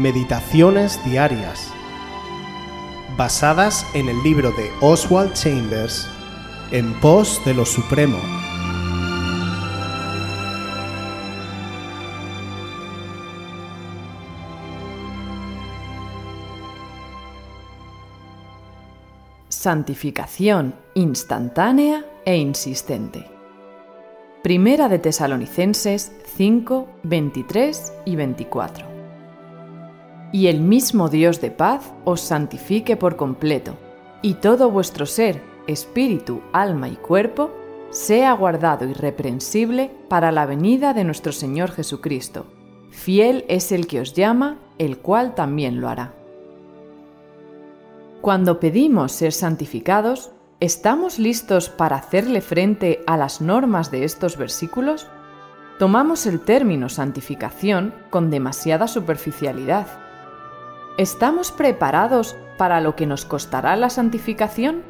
Meditaciones Diarias, basadas en el libro de Oswald Chambers, En pos de lo Supremo. Santificación instantánea e insistente. Primera de Tesalonicenses 5, 23 y 24. Y el mismo Dios de paz os santifique por completo, y todo vuestro ser, espíritu, alma y cuerpo, sea guardado irreprensible para la venida de nuestro Señor Jesucristo. Fiel es el que os llama, el cual también lo hará. Cuando pedimos ser santificados, ¿estamos listos para hacerle frente a las normas de estos versículos? Tomamos el término santificación con demasiada superficialidad. ¿Estamos preparados para lo que nos costará la santificación?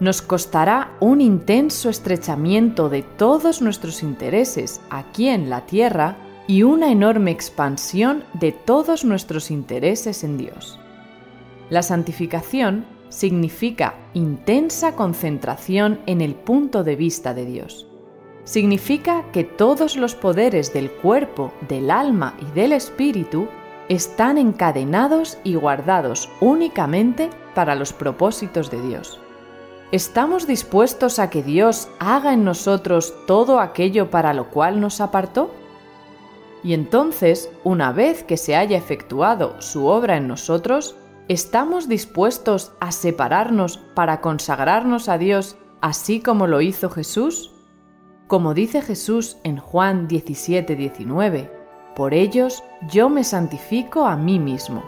Nos costará un intenso estrechamiento de todos nuestros intereses aquí en la tierra y una enorme expansión de todos nuestros intereses en Dios. La santificación significa intensa concentración en el punto de vista de Dios. Significa que todos los poderes del cuerpo, del alma y del espíritu están encadenados y guardados únicamente para los propósitos de Dios. ¿Estamos dispuestos a que Dios haga en nosotros todo aquello para lo cual nos apartó? Y entonces, una vez que se haya efectuado su obra en nosotros, ¿Estamos dispuestos a separarnos para consagrarnos a Dios así como lo hizo Jesús? Como dice Jesús en Juan 17, 19, por ellos yo me santifico a mí mismo.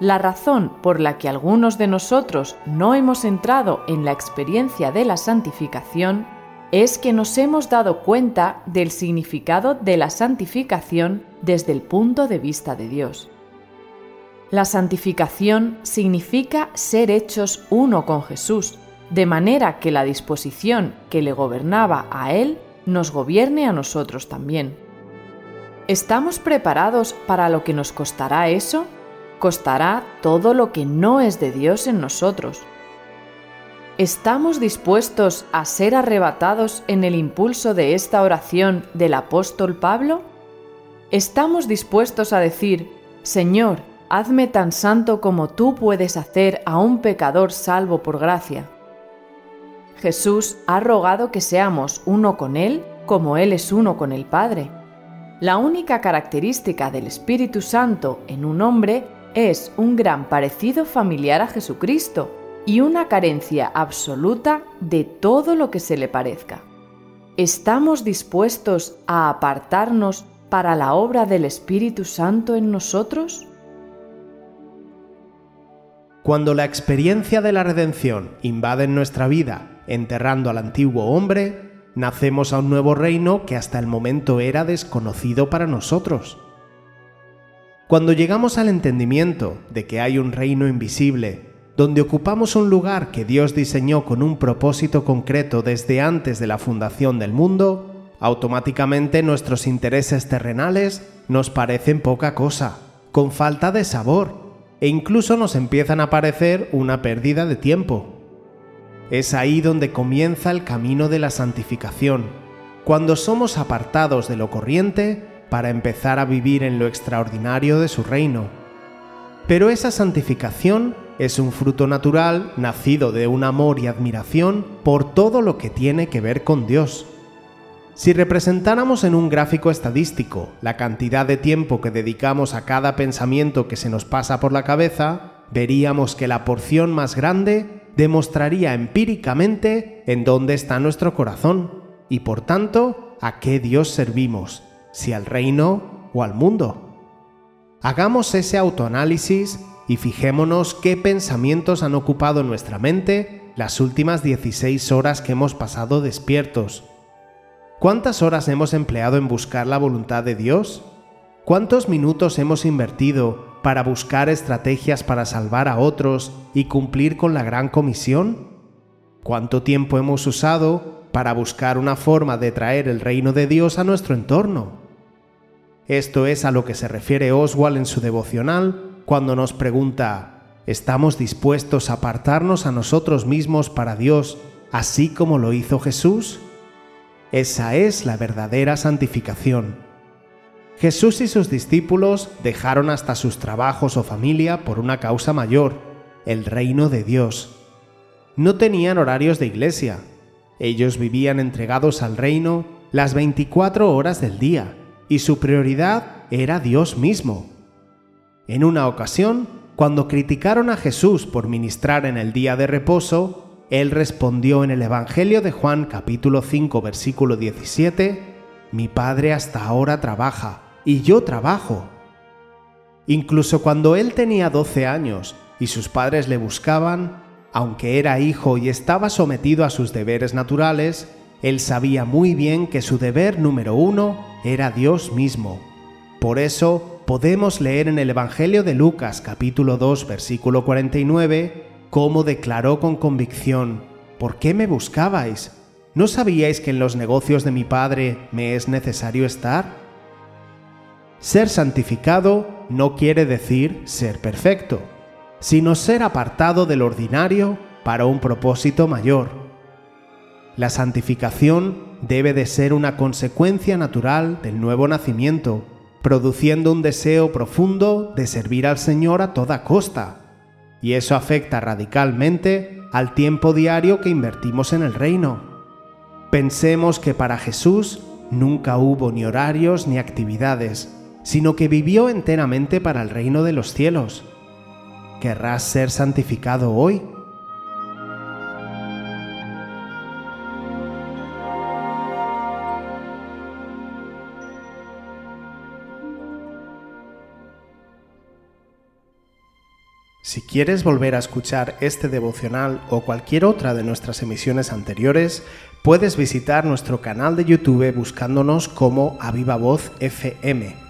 La razón por la que algunos de nosotros no hemos entrado en la experiencia de la santificación es que nos hemos dado cuenta del significado de la santificación desde el punto de vista de Dios. La santificación significa ser hechos uno con Jesús, de manera que la disposición que le gobernaba a Él nos gobierne a nosotros también. ¿Estamos preparados para lo que nos costará eso? Costará todo lo que no es de Dios en nosotros. ¿Estamos dispuestos a ser arrebatados en el impulso de esta oración del apóstol Pablo? ¿Estamos dispuestos a decir, Señor, hazme tan santo como tú puedes hacer a un pecador salvo por gracia. Jesús ha rogado que seamos uno con Él como Él es uno con el Padre. La única característica del Espíritu Santo en un hombre es un gran parecido familiar a Jesucristo y una carencia absoluta de todo lo que se le parezca. ¿Estamos dispuestos a apartarnos para la obra del Espíritu Santo en nosotros? Cuando la experiencia de la redención invade nuestra vida, enterrando al antiguo hombre, nacemos a un nuevo reino que hasta el momento era desconocido para nosotros. Cuando llegamos al entendimiento de que hay un reino invisible, donde ocupamos un lugar que Dios diseñó con un propósito concreto desde antes de la fundación del mundo, automáticamente nuestros intereses terrenales nos parecen poca cosa, con falta de sabor, e incluso nos empiezan a parecer una pérdida de tiempo. Es ahí donde comienza el camino de la santificación, cuando somos apartados de lo corriente para empezar a vivir en lo extraordinario de su reino. Pero esa santificación es un fruto natural nacido de un amor y admiración por todo lo que tiene que ver con Dios. Si representáramos en un gráfico estadístico la cantidad de tiempo que dedicamos a cada pensamiento que se nos pasa por la cabeza, veríamos que la porción más grande demostraría empíricamente en dónde está nuestro corazón y por tanto a qué Dios servimos, si al reino o al mundo. Hagamos ese autoanálisis y fijémonos qué pensamientos han ocupado nuestra mente las últimas 16 horas que hemos pasado despiertos ¿Cuántas horas hemos empleado en buscar la voluntad de Dios? ¿Cuántos minutos hemos invertido para buscar estrategias para salvar a otros y cumplir con la gran comisión? ¿Cuánto tiempo hemos usado para buscar una forma de traer el reino de Dios a nuestro entorno? Esto es a lo que se refiere Oswald en su devocional cuando nos pregunta, ¿estamos dispuestos a apartarnos a nosotros mismos para Dios, así como lo hizo Jesús? Esa es la verdadera santificación. Jesús y sus discípulos dejaron hasta sus trabajos o familia por una causa mayor, el reino de Dios. No tenían horarios de iglesia. Ellos vivían entregados al reino las 24 horas del día y su prioridad era Dios mismo. En una ocasión, cuando criticaron a Jesús por ministrar en el día de reposo, él respondió en el Evangelio de Juan capítulo 5 versículo 17, Mi Padre hasta ahora trabaja, y yo trabajo. Incluso cuando él tenía 12 años y sus padres le buscaban, aunque era hijo y estaba sometido a sus deberes naturales, él sabía muy bien que su deber número uno era Dios mismo. Por eso podemos leer en el Evangelio de Lucas capítulo 2 versículo 49 cómo declaró con convicción, ¿por qué me buscabais? ¿No sabíais que en los negocios de mi Padre me es necesario estar? Ser santificado no quiere decir ser perfecto, sino ser apartado del ordinario para un propósito mayor. La santificación debe de ser una consecuencia natural del nuevo nacimiento, produciendo un deseo profundo de servir al Señor a toda costa. Y eso afecta radicalmente al tiempo diario que invertimos en el reino. Pensemos que para Jesús nunca hubo ni horarios ni actividades, sino que vivió enteramente para el reino de los cielos. ¿Querrás ser santificado hoy? Si quieres volver a escuchar este devocional o cualquier otra de nuestras emisiones anteriores, puedes visitar nuestro canal de YouTube buscándonos como Aviva Voz FM.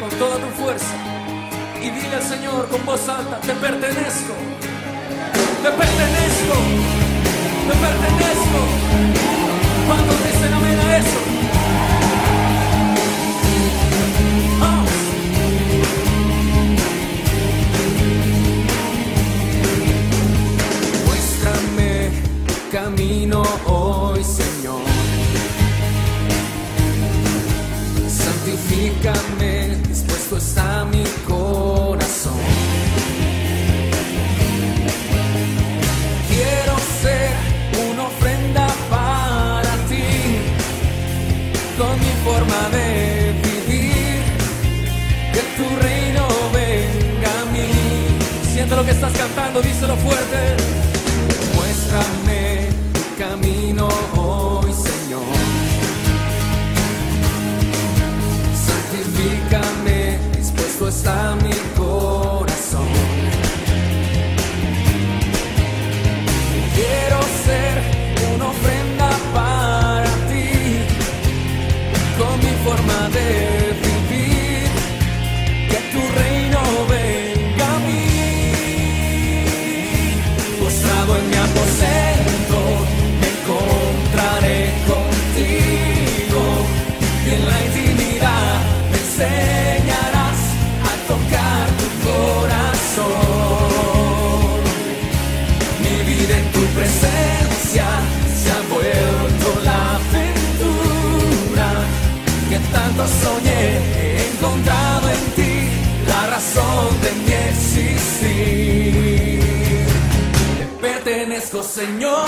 con toda tu fuerza, y dile al Señor con voz alta, te pertenezco, te pertenezco, te pertenezco. Cuando dicen amén a eso? Muéstrame camino lo que estás cantando, díselo fuerte. Muéstrame camino hoy, Señor. santifícame, dispuesto está Señor.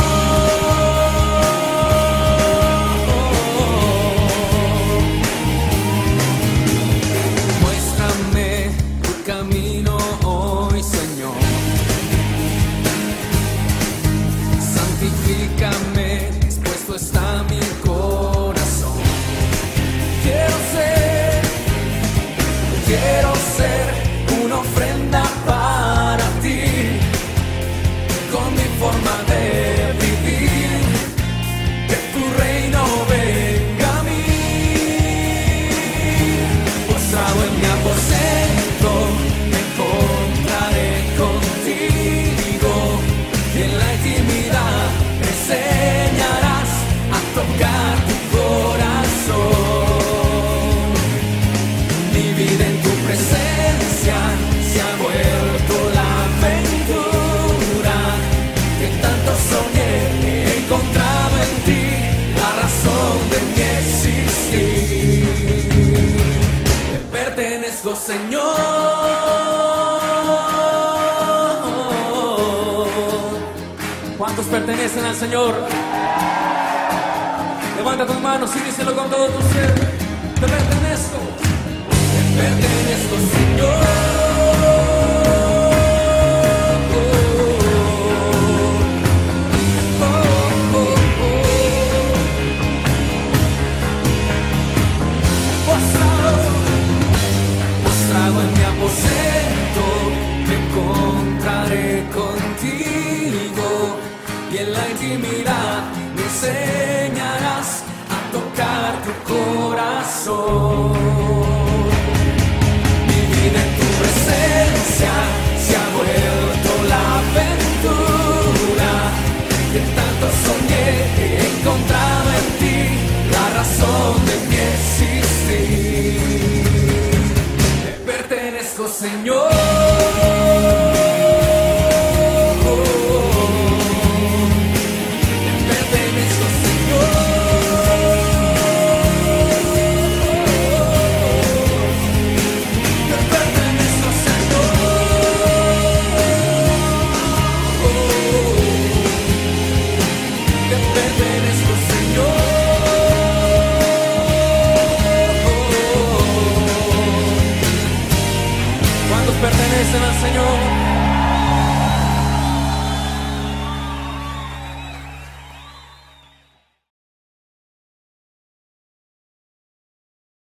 Pertenecen al Señor? Levanta tus manos y díselo con todo tu ser. Te pertenezco, te pertenezco, Señor. Enseñarás a tocar tu corazón. Mi vida en tu presencia se ha vuelto la aventura que tanto soñé he encontrado en ti la razón de mi existir. Te pertenezco, Señor.